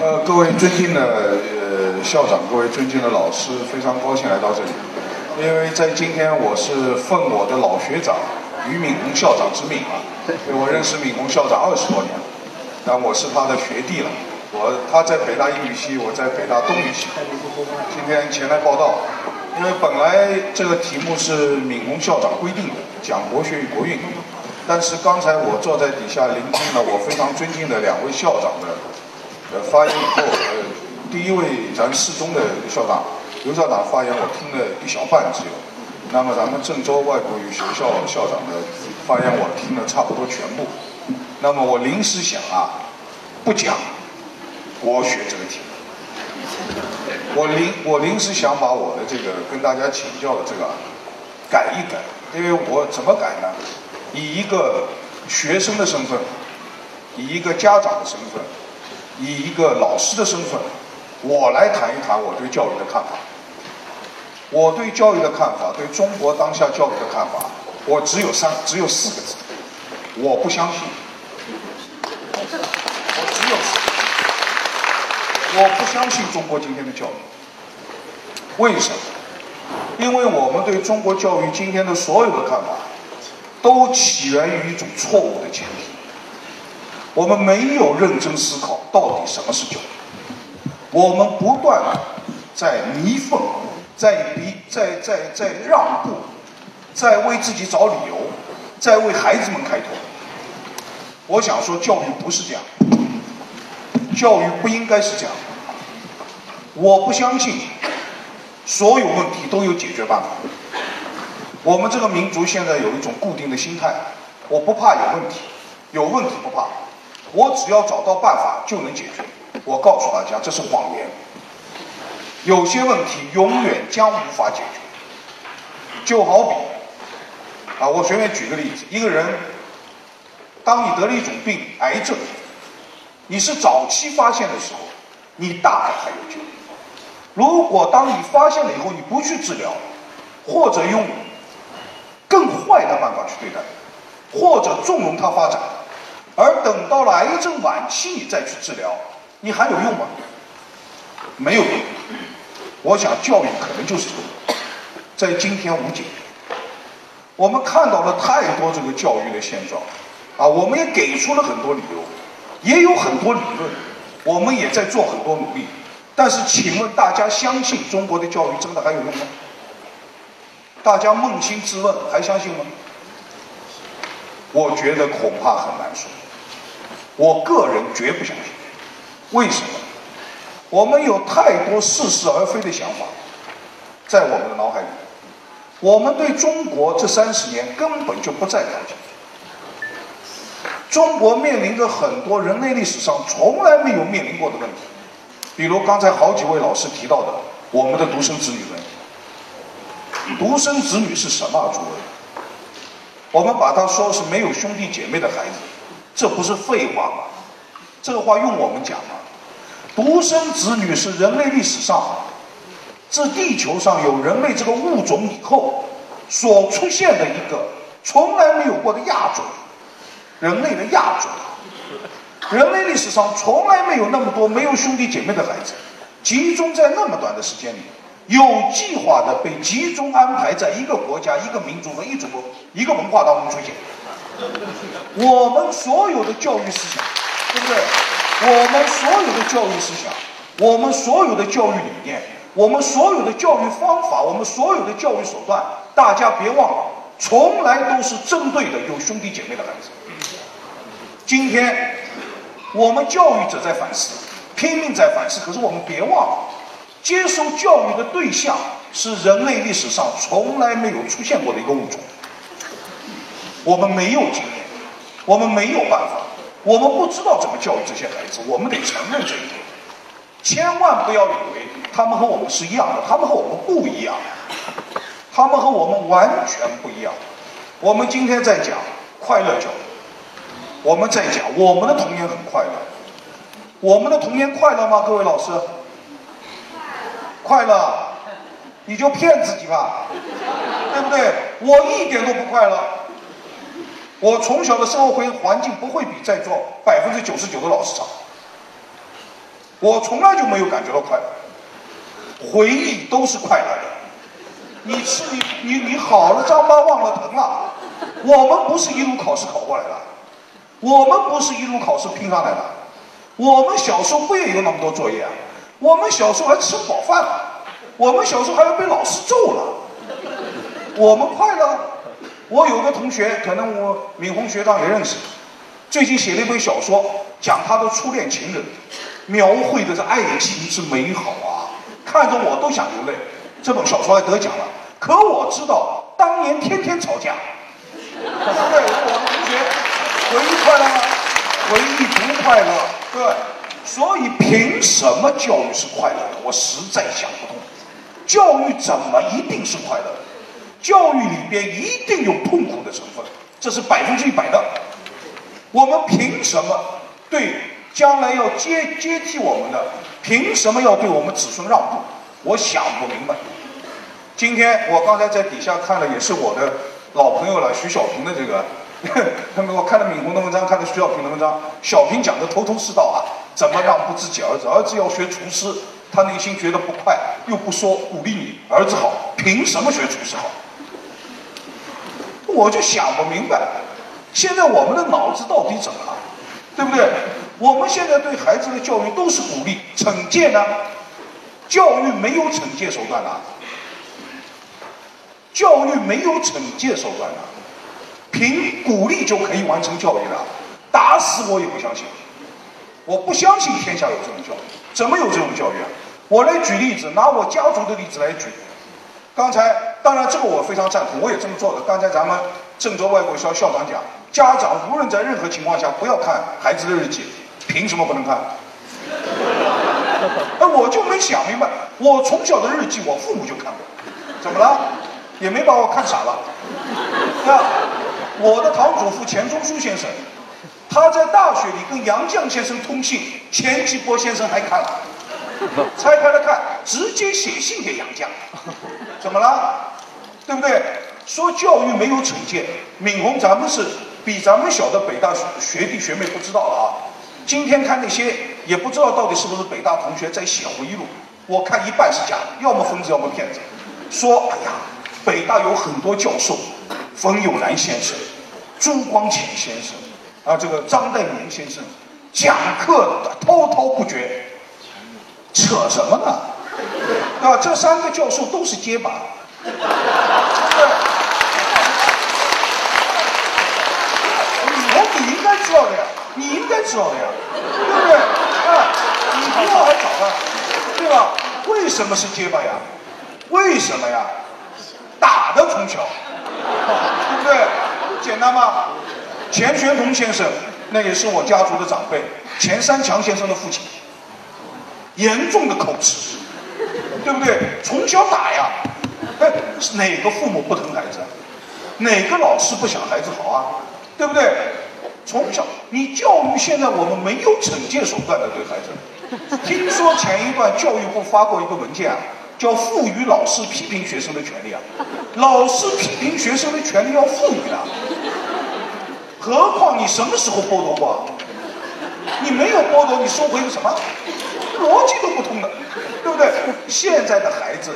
呃，各位尊敬的呃校长，各位尊敬的老师，非常高兴来到这里，因为在今天我是奉我的老学长俞敏洪校长之命啊，因为我认识敏洪校长二十多年，但我是他的学弟了，我他在北大英语系，我在北大东语系，今天前来报道，因为本来这个题目是敏洪校长规定的，讲国学与国运，但是刚才我坐在底下聆听了我非常尊敬的两位校长的。呃，发言以后，呃，第一位咱四中的校长刘校长发言，我听了一小半只有。那么咱们郑州外国语学校校长的发言，我听了差不多全部。那么我临时想啊，不讲国学这个题目。我临我临时想把我的这个跟大家请教的这个改一改，因为我怎么改呢？以一个学生的身份，以一个家长的身份。以一个老师的身份，我来谈一谈我对教育的看法。我对教育的看法，对中国当下教育的看法，我只有三，只有四个字：我不相信。我只有四个，我不相信中国今天的教育。为什么？因为我们对中国教育今天的所有的看法，都起源于一种错误的前提。我们没有认真思考到底什么是教育，我们不断在弥缝，在逼，在在在让步，在为自己找理由，在为孩子们开脱。我想说，教育不是这样，教育不应该是这样。我不相信所有问题都有解决办法。我们这个民族现在有一种固定的心态，我不怕有问题，有问题不怕。我只要找到办法就能解决。我告诉大家，这是谎言。有些问题永远将无法解决。就好比，啊，我随便举个例子：一个人，当你得了一种病，癌症，你是早期发现的时候，你大概还有救。如果当你发现了以后，你不去治疗，或者用更坏的办法去对待，或者纵容它发展。而等到了癌症晚期，你再去治疗，你还有用吗？没有用。我想教育可能就是这个，在今天无解。我们看到了太多这个教育的现状，啊，我们也给出了很多理由，也有很多理论，我们也在做很多努力。但是，请问大家相信中国的教育真的还有用吗？大家扪心自问，还相信吗？我觉得恐怕很难说。我个人绝不相信，为什么？我们有太多似是而非的想法，在我们的脑海里。我们对中国这三十年根本就不再了解。中国面临着很多人类历史上从来没有面临过的问题，比如刚才好几位老师提到的我们的独生子女问题。独生子女是什么？诸位，我们把它说是没有兄弟姐妹的孩子。这不是废话吗？这个话用我们讲吗？独生子女是人类历史上，自地球上有人类这个物种以后所出现的一个从来没有过的亚种，人类的亚种。人类历史上从来没有那么多没有兄弟姐妹的孩子，集中在那么短的时间里，有计划的被集中安排在一个国家、一个民族和一种一个文化当中出现。我们所有的教育思想，对不对？我们所有的教育思想，我们所有的教育理念，我们所有的教育方法，我们所有的教育手段，大家别忘了，从来都是针对的有兄弟姐妹的孩子。今天，我们教育者在反思，拼命在反思，可是我们别忘了，接受教育的对象是人类历史上从来没有出现过的一个物种。我们没有经验，我们没有办法，我们不知道怎么教育这些孩子，我们得承认这一点。千万不要以为他们和我们是一样的，他们和我们不一样，他们和我们完全不一样。我们今天在讲快乐教育，我们在讲我们的童年很快乐，我们的童年快乐吗？各位老师，快乐，你就骗自己吧，对不对？我一点都不快乐。我从小的生活环环境不会比在座百分之九十九的老师差。我从来就没有感觉到快乐，回忆都是快乐的。你吃你你你好了，伤疤忘了疼了。我们不是一路考试考过来的，我们不是一路考试拼上来的。我们小时候不也有那么多作业啊？我们小时候还吃不饱饭了，我们小时候还要被老师揍了。我们快乐。我有个同学，可能我敏红学长也认识，最近写了一本小说，讲他的初恋情人，描绘的这爱情之美好啊，看着我都想流泪。这本小说还得奖了。可我知道，当年天天吵架，对不对？我的同学，回忆快乐吗？回忆不快乐，对。所以凭什么教育是快乐的？我实在想不通。教育怎么一定是快乐的？教育里边一定有痛苦的成分，这是百分之一百的。我们凭什么对将来要接接替我们的，凭什么要对我们子孙让步？我想不明白。今天我刚才在底下看了，也是我的老朋友了，徐小平的这个，他们我看了敏红的文章，看了徐小平的文章，小平讲的头头是道啊，怎么让步自己儿子？儿子要学厨师，他内心觉得不快，又不说鼓励你儿子好，凭什么学厨师好？我就想不明白，现在我们的脑子到底怎么了，对不对？我们现在对孩子的教育都是鼓励，惩戒呢？教育没有惩戒手段了，教育没有惩戒手段了，凭鼓励就可以完成教育了？打死我也不相信，我不相信天下有这种教育，怎么有这种教育啊？我来举例子，拿我家族的例子来举。刚才，当然这个我非常赞同，我也这么做的。刚才咱们郑州外国校校长讲，家长无论在任何情况下不要看孩子的日记，凭什么不能看？哎，我就没想明白，我从小的日记我父母就看过，怎么了？也没把我看傻了。那我的堂祖父钱钟书先生，他在大学里跟杨绛先生通信，钱基波先生还看了。拆开了看，直接写信给杨绛，怎么了？对不对？说教育没有惩戒，敏红咱们是比咱们小的北大学弟学妹不知道了啊。今天看那些也不知道到底是不是北大同学在写回忆录，我看一半是假的，要么疯子要么骗子。说哎呀，北大有很多教授，冯友兰先生、朱光潜先生啊，这个张岱年先生讲课滔滔不绝。扯什么呢？啊，这三个教授都是结巴。对，你你应该知道的呀，你应该知道的呀，对不对？啊，你比我还早呢，对吧？为什么是结巴呀？为什么呀？打的从小，对不对？简单吗？钱玄同先生，那也是我家族的长辈，钱三强先生的父亲。严重的口吃，对不对？从小打呀，哎，哪个父母不疼孩子？哪个老师不想孩子好啊？对不对？从小你教育，现在我们没有惩戒手段的对孩子。听说前一段教育部发过一个文件啊，叫赋予老师批评学生的权利啊。老师批评学生的权利要赋予的，何况你什么时候剥夺过？你没有剥夺，你收回个什么？逻辑都不通的，对不对？现在的孩子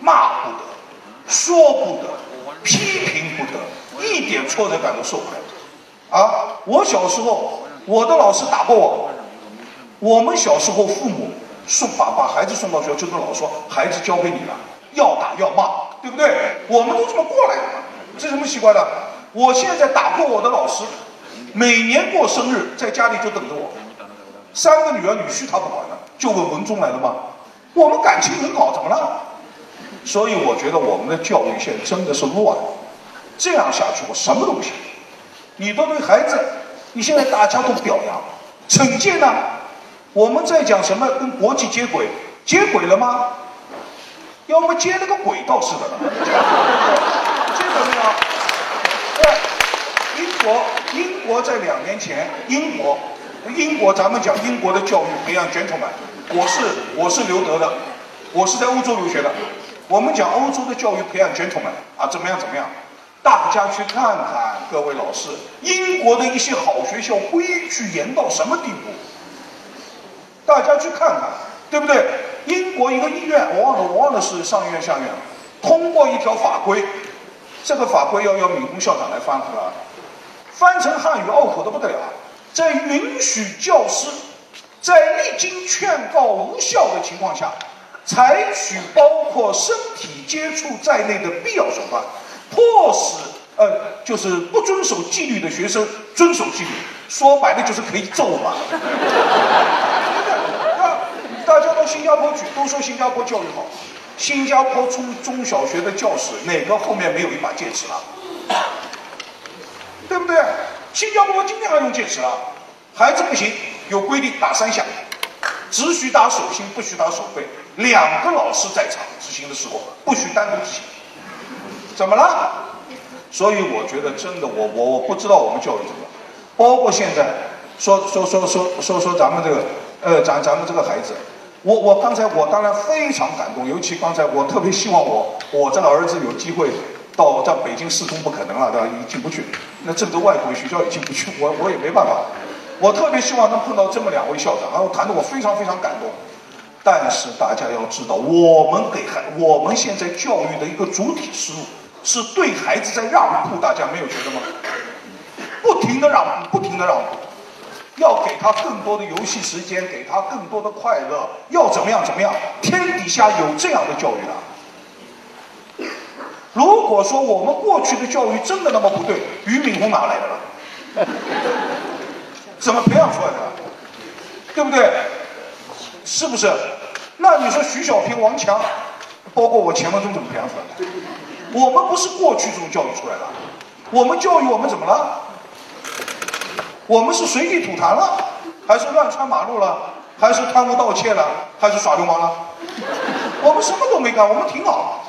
骂不得，说不得，批评不得，一点挫折感都受不了。啊，我小时候我的老师打过我，我们小时候父母送把把孩子送到学校，就跟老师说孩子交给你了，要打要骂，对不对？我们都这么过来的，这什么习惯呢？我现在打过我的老师，每年过生日在家里就等着我。三个女儿女婿他不管了，就问文忠来了吗？我们感情很好，怎么了？所以我觉得我们的教育现在真的是乱，这样下去我什么都不行。你都对孩子，你现在大家都表扬，惩戒呢？我们在讲什么跟国际接轨？接轨了吗？要么接了个轨道似的了。接轨没有？对，英国，英国在两年前，英国。英国，咱们讲英国的教育培养传统嘛我是我是留德的，我是在欧洲留学的。我们讲欧洲的教育培养传统嘛啊，怎么样怎么样？大家去看看，各位老师，英国的一些好学校规矩严到什么地步？大家去看看，对不对？英国一个医院，我忘了，我忘了是上院下院，通过一条法规，这个法规要要闵洪校长来翻了，翻成汉语拗口的不得了，在允许教师在历经劝告无效的情况下，采取包括身体接触在内的必要手段，迫使呃就是不遵守纪律的学生遵守纪律，说白了就是可以揍嘛。大家到新加坡去，都说新加坡教育好。新加坡中中小学的教室哪个后面没有一把戒尺了？对不对？新加坡今天还用戒尺啊？孩子不行，有规定打三下，只许打手心，不许打手背。两个老师在场执行的时候，不许单独执行。怎么了？所以我觉得真的，我我我不知道我们教育怎么。包括现在说说说说说说咱们这个呃咱咱们这个孩子。我我刚才我当然非常感动，尤其刚才我特别希望我我这个儿子有机会到在北京四中不可能了，对吧？已进不去，那郑州外国语学校也进不去，我我也没办法。我特别希望能碰到这么两位校长，然后谈的我非常非常感动。但是大家要知道，我们给孩我们现在教育的一个主体思路是对孩子在让步，大家没有觉得吗？不停的让步，不停的让步。要给他更多的游戏时间，给他更多的快乐，要怎么样怎么样？天底下有这样的教育的。如果说我们过去的教育真的那么不对，俞敏洪哪来的了？怎么培养出来的？对不对？是不是？那你说徐小平、王强，包括我钱文忠怎么培养出来的？我们不是过去这种教育出来的，我们教育我们怎么了？我们是随地吐痰了，还是乱穿马路了，还是贪污盗窃了，还是耍流氓了？我们什么都没干，我们挺好。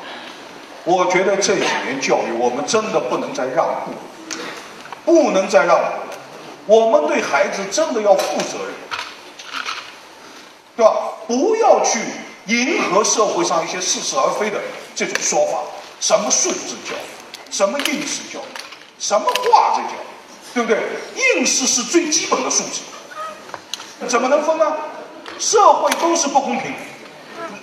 我觉得这几年教育，我们真的不能再让步，不能再让步。我们对孩子真的要负责任，对吧？不要去迎合社会上一些似是而非的这种说法。什么素质教育？什么应试教育？什么话这叫？对不对？应试是最基本的素质，怎么能分呢？社会都是不公平，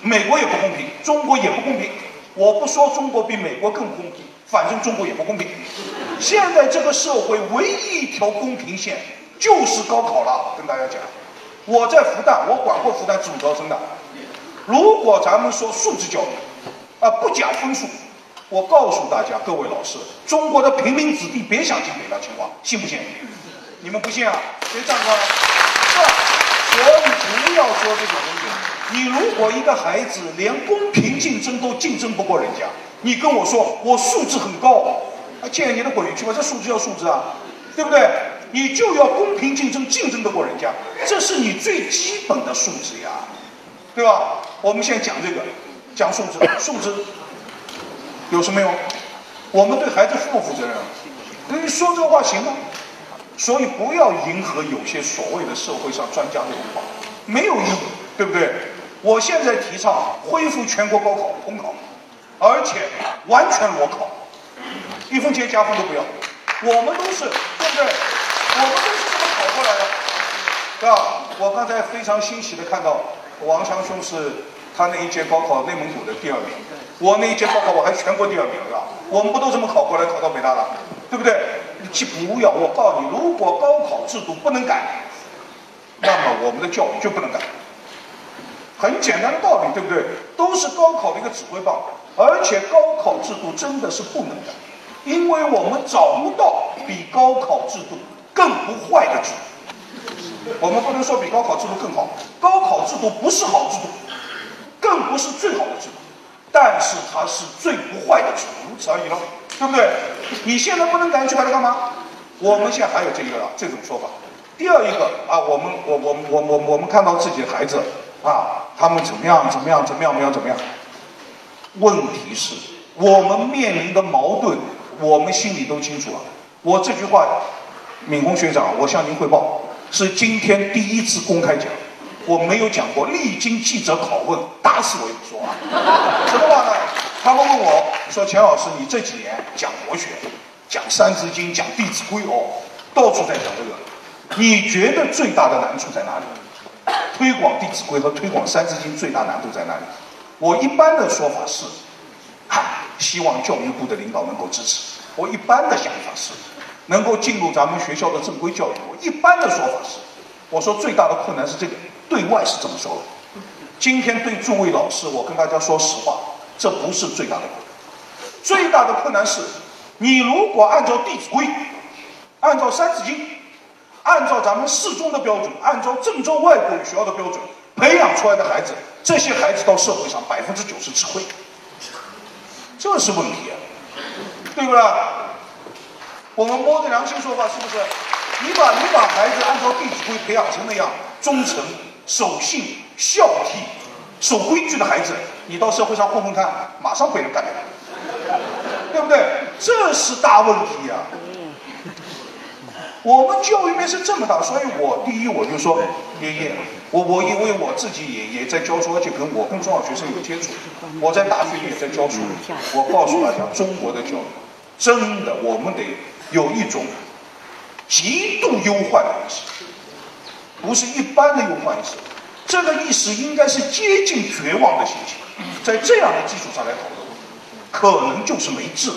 美国也不公平，中国也不公平。我不说中国比美国更公平，反正中国也不公平。现在这个社会唯一一条公平线就是高考了。跟大家讲，我在复旦，我管过复旦自主招生的。如果咱们说素质教育，啊，不讲分数。我告诉大家，各位老师，中国的平民子弟别想进北大清华，信不信？你们不信啊？谁站出来？是吧？所以不要说这种东西。你如果一个孩子连公平竞争都竞争不过人家，你跟我说我素质很高，啊，见你的鬼去吧！这素质要素质啊，对不对？你就要公平竞争，竞争得过人家，这是你最基本的素质呀，对吧？我们现在讲这个，讲素质，素质。有什么用？我们对孩子负不负责任？你说这话行吗？所以不要迎合有些所谓的社会上专家那种话，没有意义，对不对？我现在提倡恢复全国高考统考，而且完全裸考，一分钱加分都不要。我们都是，对不对？我们都是这么考过来的，对吧？我刚才非常欣喜的看到王强兄是他那一届高考内蒙古的第二名。我那一届高考我还全国第二名，是吧？我们不都这么考过来，考到北大的，对不对？你既不要，我告诉你，如果高考制度不能改，那么我们的教育就不能改。很简单的道理，对不对？都是高考的一个指挥棒，而且高考制度真的是不能改，因为我们找不到比高考制度更不坏的制度。我们不能说比高考制度更好，高考制度不是好制度，更不是最好的制度。但是它是最不坏的，如此而已了，对不对？你现在不能改，去改它干嘛？我们现在还有这个这种说法。第二一个啊，我们我我我我我们看到自己的孩子啊，他们怎么样怎么样怎么样怎么样怎么样？问题是，我们面临的矛盾，我们心里都清楚啊。我这句话，敏洪学长，我向您汇报，是今天第一次公开讲。我没有讲过，历经记者拷问，打死我也不说啊。什么话呢？他们问我说：“钱老师，你这几年讲国学，讲《三字经》，讲《弟子规》哦，到处在讲这个，你觉得最大的难处在哪里？”推广《弟子规》和推广《三字经》最大难度在哪里？我一般的说法是，啊，希望教育部的领导能够支持。我一般的想法是，能够进入咱们学校的正规教育。我一般的说法是，我说最大的困难是这个，对外是这么说的。今天对诸位老师，我跟大家说实话，这不是最大的困难。最大的困难是，你如果按照《弟子规》，按照《三字经》，按照咱们四中的标准，按照郑州外国语学校的标准培养出来的孩子，这些孩子到社会上百分之九十吃亏，这是问题。对不对？我们摸着良心说话，是不是？你把你把孩子按照《弟子规》培养成那样忠诚、守信、孝悌、守规矩的孩子，你到社会上混混看，马上被人干掉，对不对？这是大问题呀！我们教育面是这么大，所以我第一我就说，爷爷，我我因为我自己也也在教书，而且跟我跟中小学生有接触，我在大学里也在教书，我告诉大家，中国的教育。真的，我们得有一种极度忧患的意识，不是一般的忧患意识。这个意识应该是接近绝望的心情，在这样的基础上来讨论，可能就是没治。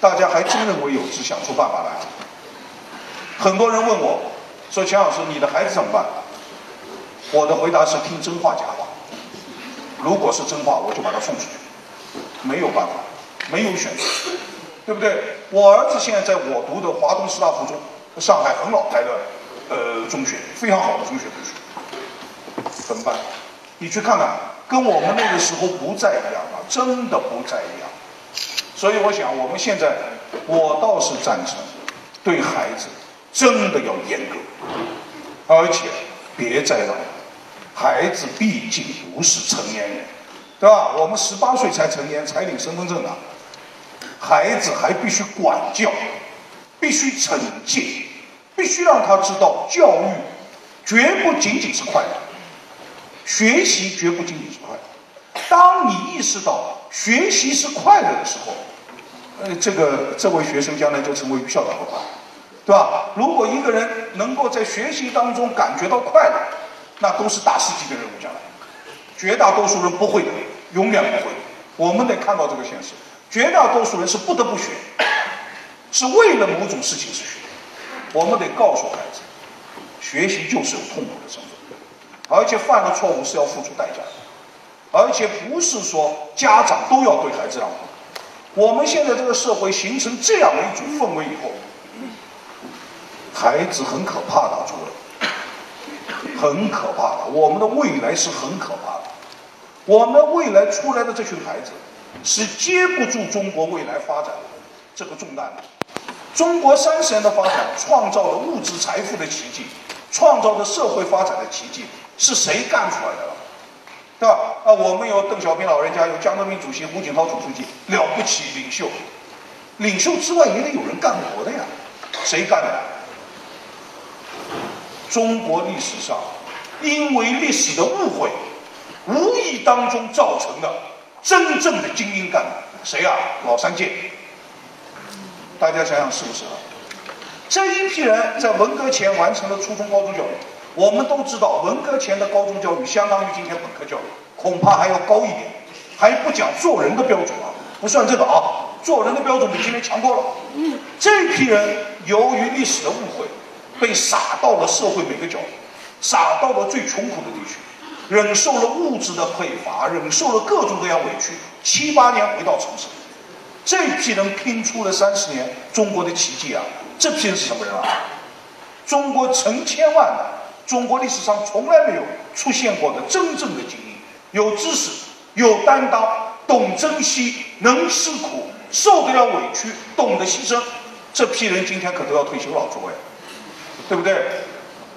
大家还真认为有治，想出办法来。很多人问我，说钱老师，你的孩子怎么办？我的回答是听真话假话。如果是真话，我就把他送出去，没有办法。没有选择，对不对？我儿子现在在我读的华东师大附中，上海很老牌的呃中学，非常好的中学读书，怎么办？你去看看，跟我们那个时候不再一样了，真的不再一样。所以我想，我们现在，我倒是赞成对孩子真的要严格，而且别再让孩子毕竟不是成年人，对吧？我们十八岁才成年，才领身份证呢。孩子还必须管教，必须惩戒，必须让他知道教育绝不仅仅是快乐，学习绝不仅仅是快乐。当你意识到学习是快乐的时候，呃，这个这位学生将来就成为于校长的话，对吧？如果一个人能够在学习当中感觉到快乐，那都是大师级的人物将来。绝大多数人不会的，永远不会。我们得看到这个现实。绝大多数人是不得不学，是为了某种事情去学。我们得告诉孩子，学习就是有痛苦的成分，而且犯了错误是要付出代价的，而且不是说家长都要对孩子让步。我们现在这个社会形成这样的一种氛围以后，孩子很可怕的，诸位，很可怕的。我们的未来是很可怕的，我们未来出来的这群孩子。是接不住中国未来发展的这个重担的。中国三十年的发展创造了物质财富的奇迹，创造了社会发展的奇迹，是谁干出来的？对吧？啊，我们有邓小平老人家，有江泽民主席、胡锦涛总书记，了不起领袖。领袖之外也得有人干活的呀，谁干的？中国历史上，因为历史的误会，无意当中造成的。真正的精英干部谁啊？老三届，大家想想是不是啊？这一批人在文革前完成了初中、高中教育。我们都知道，文革前的高中教育相当于今天本科教育，恐怕还要高一点。还不讲做人的标准啊，不算这个啊，做人的标准比今天强多了。这批人由于历史的误会，被撒到了社会每个角落，撒到了最穷苦的地区。忍受了物质的匮乏，忍受了各种各样委屈，七八年回到城市，这批人拼出了三十年中国的奇迹啊！这批人是什么人啊？中国成千万的中国历史上从来没有出现过的真正的精英，有知识，有担当，懂珍惜，能吃苦，受得了委屈，懂得牺牲。这批人今天可都要退休了，诸位，对不对？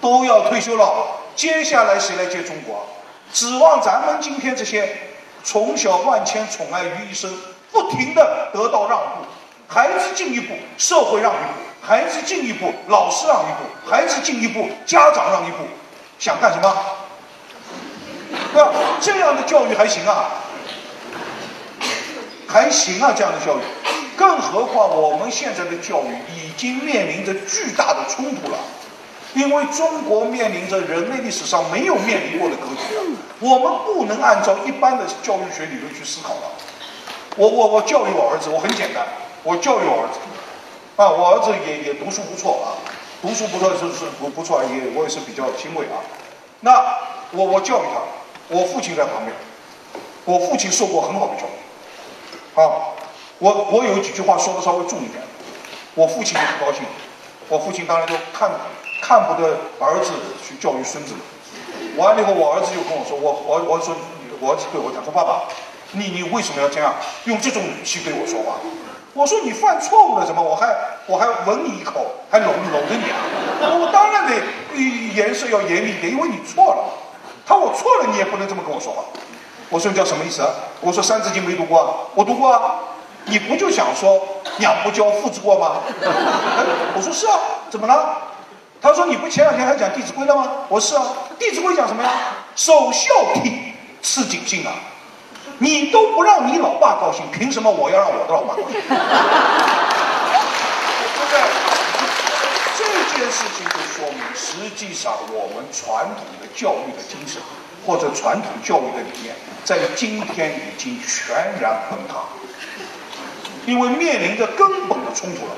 都要退休了，接下来谁来接中国？指望咱们今天这些从小万千宠爱于一身，不停的得到让步，孩子进一步，社会让一步；孩子进一步，老师让一步；孩子进一步，家长让一步，想干什么？对吧？这样的教育还行啊，还行啊，这样的教育。更何况我们现在的教育已经面临着巨大的冲突了。因为中国面临着人类历史上没有面临过的格局，我们不能按照一般的教育学理论去思考了。我我我教育我儿子，我很简单，我教育我儿子，啊，我儿子也也读书不错啊，读书不错是是不不错，也我也是比较欣慰啊。那我我教育他，我父亲在旁边，我父亲受过很好的教育，啊，我我有几句话说的稍微重一点，我父亲就不高兴，我父亲当然就看看不得儿子去教育孙子，完了以后我儿子就跟我说，我我我说我儿子对我讲说爸爸。你你为什么要这样用这种语气对我说话？我说你犯错误了，什么？我还我还吻你一口，还搂搂着你啊！我当然得颜色要严厉一点，因为你错了。他我错了，你也不能这么跟我说话。我说你叫什么意思啊？我说《三字经》没读过，我读过啊。你不就想说养不教父之过吗？我说是啊，怎么了？他说你不前两天还讲《弟子规》了吗？我说是啊，《弟子规》讲什么呀？首孝悌，次谨信啊。你都不让你老爸高兴，凭什么我要让我的老爸高兴？对不对？这件事情就说明，实际上我们传统的教育的精神，或者传统教育的理念，在今天已经全然崩塌，因为面临着根本的冲突了。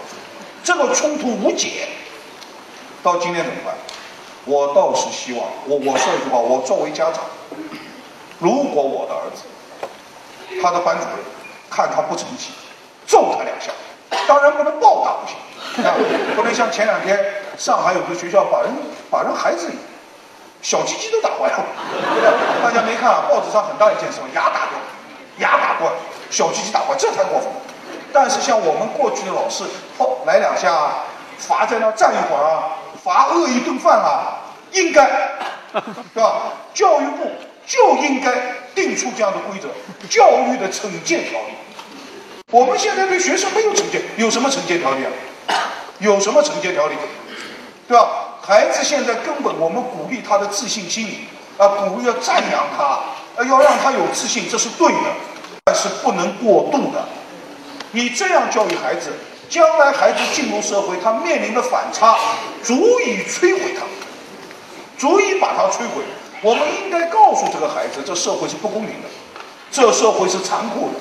这个冲突无解，到今天怎么办？我倒是希望，我我说一句话，我作为家长，如果我的儿子。他的班主任看他不成绩，揍他两下，当然不能暴打不行，啊，不能像前两天上海有个学校把人把人孩子小鸡鸡都打坏了，大家没看啊？报纸上很大一件事牙打断，牙打断，小鸡鸡打坏，这太过分。但是像我们过去的老师，哦，来两下，罚在那站一会儿啊，罚饿一顿饭啊，应该，是吧？教育部。就应该定出这样的规则，教育的惩戒条例。我们现在对学生没有惩戒，有什么惩戒条例啊？有什么惩戒条例？对吧？孩子现在根本我们鼓励他的自信心，啊，鼓励要赞扬他，啊，要让他有自信，这是对的，但是不能过度的。你这样教育孩子，将来孩子进入社会，他面临的反差足以摧毁他，足以把他摧毁。我们应该告诉这个孩子，这社会是不公平的，这社会是残酷的，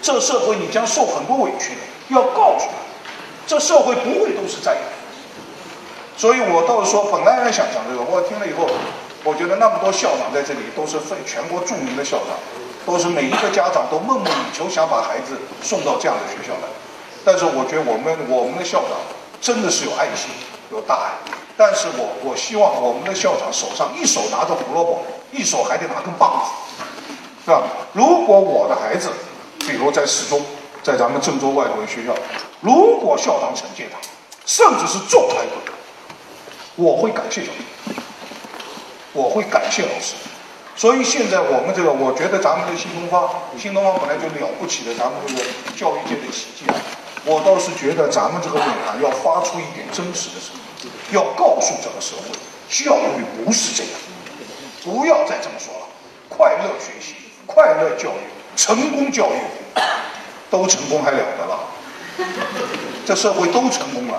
这社会你将受很多委屈的。要告诉他，这社会不会都是这样。所以我倒是说，本来还想讲这个，我听了以后，我觉得那么多校长在这里都是非全国著名的校长，都是每一个家长都梦寐以求想把孩子送到这样的学校来。但是我觉得我们我们的校长真的是有爱心，有大爱。但是我我希望我们的校长手上一手拿着胡萝卜，一手还得拿根棒子，是吧？如果我的孩子，比如在市中，在咱们郑州外国语学校，如果校长惩戒他，甚至是揍他一顿，我会感谢校长，我会感谢老师。所以现在我们这个，我觉得咱们的新东方，新东方本来就了不起的，咱们这个教育界的奇迹啊，我倒是觉得咱们这个论坛要发出一点真实的声音。要告诉整个社会，教育不是这样，不要再这么说了。快乐学习，快乐教育，成功教育，都成功还了得了？这社会都成功了，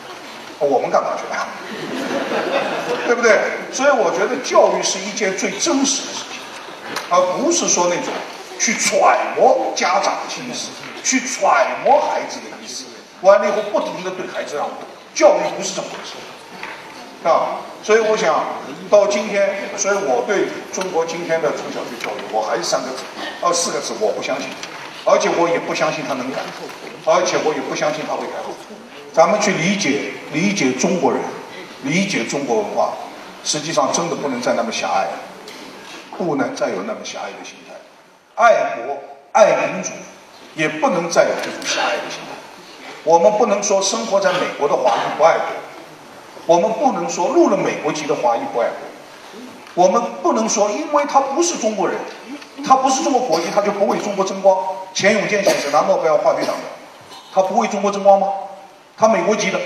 我们干嘛去啊？对不对？所以我觉得教育是一件最真实的事情，而不是说那种去揣摩家长的心思，去揣摩孩子的意思，完了以后不停的对孩子让步。教育不是这么回事，啊，所以我想到今天，所以我对中国今天的中小学教育，我还是三个字，呃，四个字，我不相信，而且我也不相信他能改，而且我也不相信他会改。咱们去理解理解中国人，理解中国文化，实际上真的不能再那么狭隘，不能再有那么狭隘的心态，爱国爱民主，也不能再有这种狭隘的心态。我们不能说生活在美国的华裔不爱国，我们不能说入了美国籍的华裔不爱国，我们不能说因为他不是中国人，他不是中国国籍，他就不为中国争光。钱永健先生拿诺贝尔化学奖的，他不为中国争光吗？他美国籍的，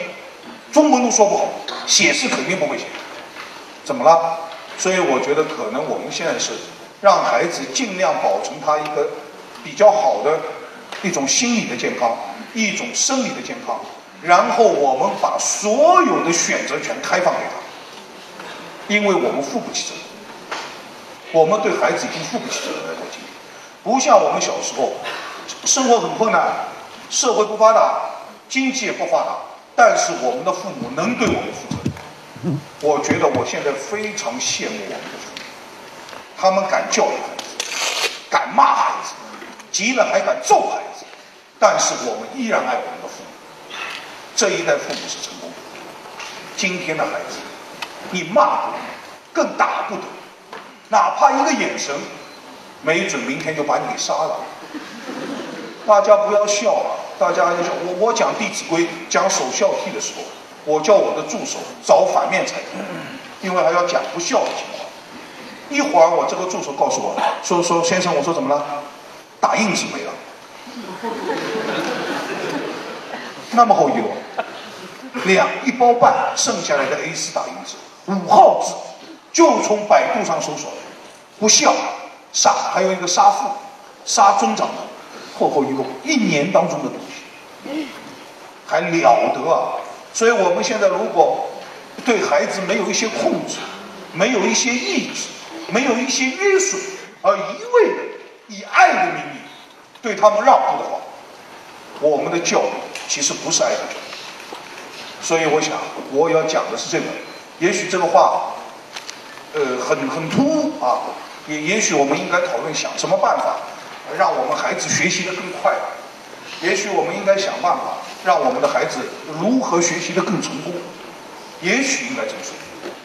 中文都说不好，写是肯定不会写。怎么了？所以我觉得可能我们现在是让孩子尽量保存他一个比较好的一种心理的健康。一种生理的健康，然后我们把所有的选择权开放给他。因为我们负不起责任，我们对孩子已经负不起责任了。在今天，不像我们小时候，生活很困难，社会不发达，经济也不发达，但是我们的父母能对我们负责任。我觉得我现在非常羡慕我们的父母，他们敢教育孩子，敢骂孩子，急了还敢揍孩子，但是我们依然爱我们的父母。这一代父母是成功的。今天的孩子，你骂不得，更打不得，哪怕一个眼神，没准明天就把你给杀了。大家不要笑了，大家要笑。我我讲《弟子规》讲首孝悌的时候，我叫我的助手找反面才对，因为还要讲不孝的情况。一会儿我这个助手告诉我说说先生，我说怎么了？打印纸没了，那么厚一摞。两一包半剩下来的 A4 打印纸，五号字，就从百度上搜索，不孝，杀，还有一个杀父，杀尊长，厚厚一摞，一年当中的东西，还了得啊！所以我们现在如果对孩子没有一些控制，没有一些抑制，没有一些约束，而一味的以爱的名义对他们让步的话，我们的教育其实不是爱的教育。所以我想，我要讲的是这个。也许这个话，呃，很很突兀啊。也也许我们应该讨论想什么办法，让我们孩子学习的更快。也许我们应该想办法，让我们的孩子如何学习的更成功。也许应该这么说。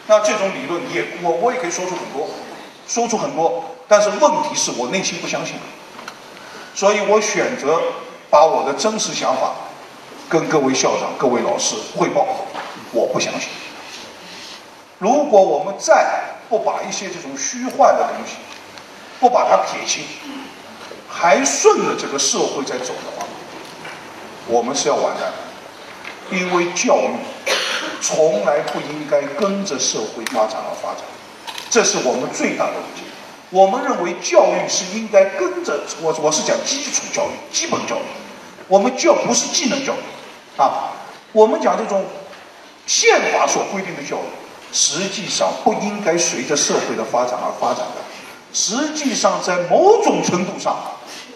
那这种理论也，我我也可以说出很多，说出很多。但是问题是我内心不相信，所以我选择把我的真实想法。跟各位校长、各位老师汇报，我不相信。如果我们再不把一些这种虚幻的东西，不把它撇清，还顺着这个社会在走的话，我们是要完蛋的。因为教育从来不应该跟着社会发展而发展，这是我们最大的误解。我们认为教育是应该跟着我，我是讲基础教育、基本教育，我们教不是技能教育。啊，我们讲这种宪法所规定的教育，实际上不应该随着社会的发展而发展的。实际上，在某种程度上，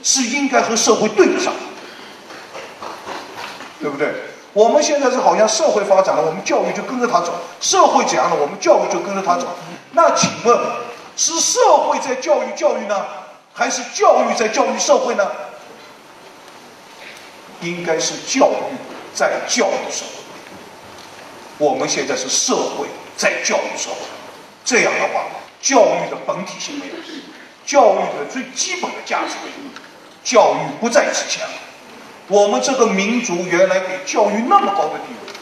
是应该和社会对得上，对不对？我们现在是好像社会发展了，我们教育就跟着他走；社会怎样了，我们教育就跟着他走。那请问，是社会在教育教育呢，还是教育在教育社会呢？应该是教育。在教育社会，我们现在是社会在教育社会，这样的话，教育的本体性没有，教育的最基本的价值没有，教育。不再值钱了。我们这个民族原来给教育。那么高的地位，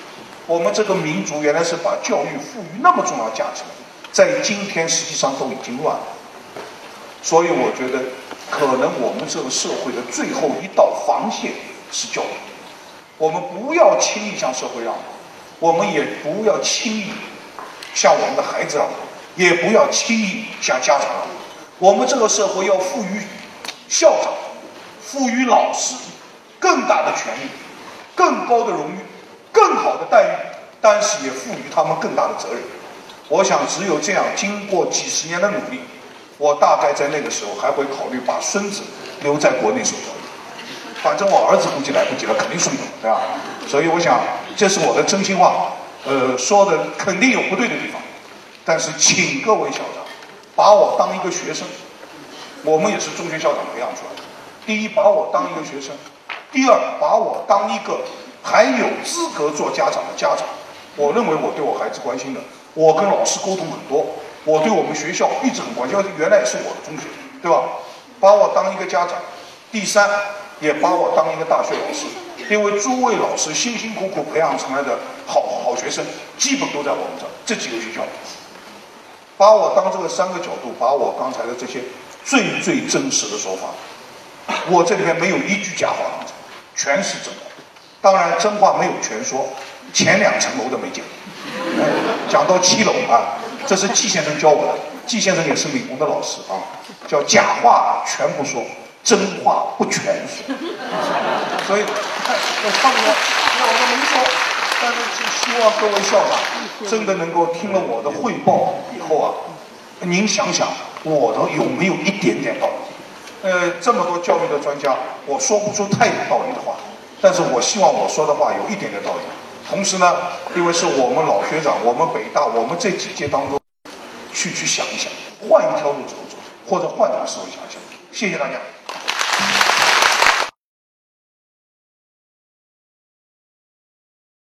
我们这个民族原来是把教育。赋予那么重要价值，在今天实际上都已经乱了。所以我觉得，可能我们这个社会的最后一道防线是教育。我们不要轻易向社会让步，我们也不要轻易向我们的孩子让步，也不要轻易向家长。我们这个社会要赋予校长、赋予老师更大的权利、更高的荣誉、更好的待遇，但是也赋予他们更大的责任。我想，只有这样，经过几十年的努力，我大概在那个时候还会考虑把孙子留在国内受教育。反正我儿子估计来不及了，肯定送走，对吧？所以我想，这是我的真心话。呃，说的肯定有不对的地方，但是请各位校长把我当一个学生，我们也是中学校长培养出来的。第一，把我当一个学生；第二，把我当一个还有资格做家长的家长。我认为我对我孩子关心的，我跟老师沟通很多，我对我们学校一直很关心，原来也是我的中学，对吧？把我当一个家长。第三。也把我当一个大学老师，因为诸位老师辛辛苦苦培养出来的好好学生，基本都在我们这这几个学校。把我当这个三个角度，把我刚才的这些最最真实的说法，我这里面没有一句假话，全是真话。当然真话没有全说，前两层楼的没讲。讲到七楼啊，这是季先生教我的，季先生也是美工的老师啊，叫假话全不说。真话不全说，所以我唱歌，我都没说。但是希望各位校长真的能够听了我的汇报以后啊，您想想我的有没有一点点道理？呃，这么多教育的专家，我说不出太有道理的话，但是我希望我说的话有一点点道理。同时呢，因为是我们老学长，我们北大，我们这几届当中，去去想一想，换一条路走走，或者换个思维想想。谢谢大家。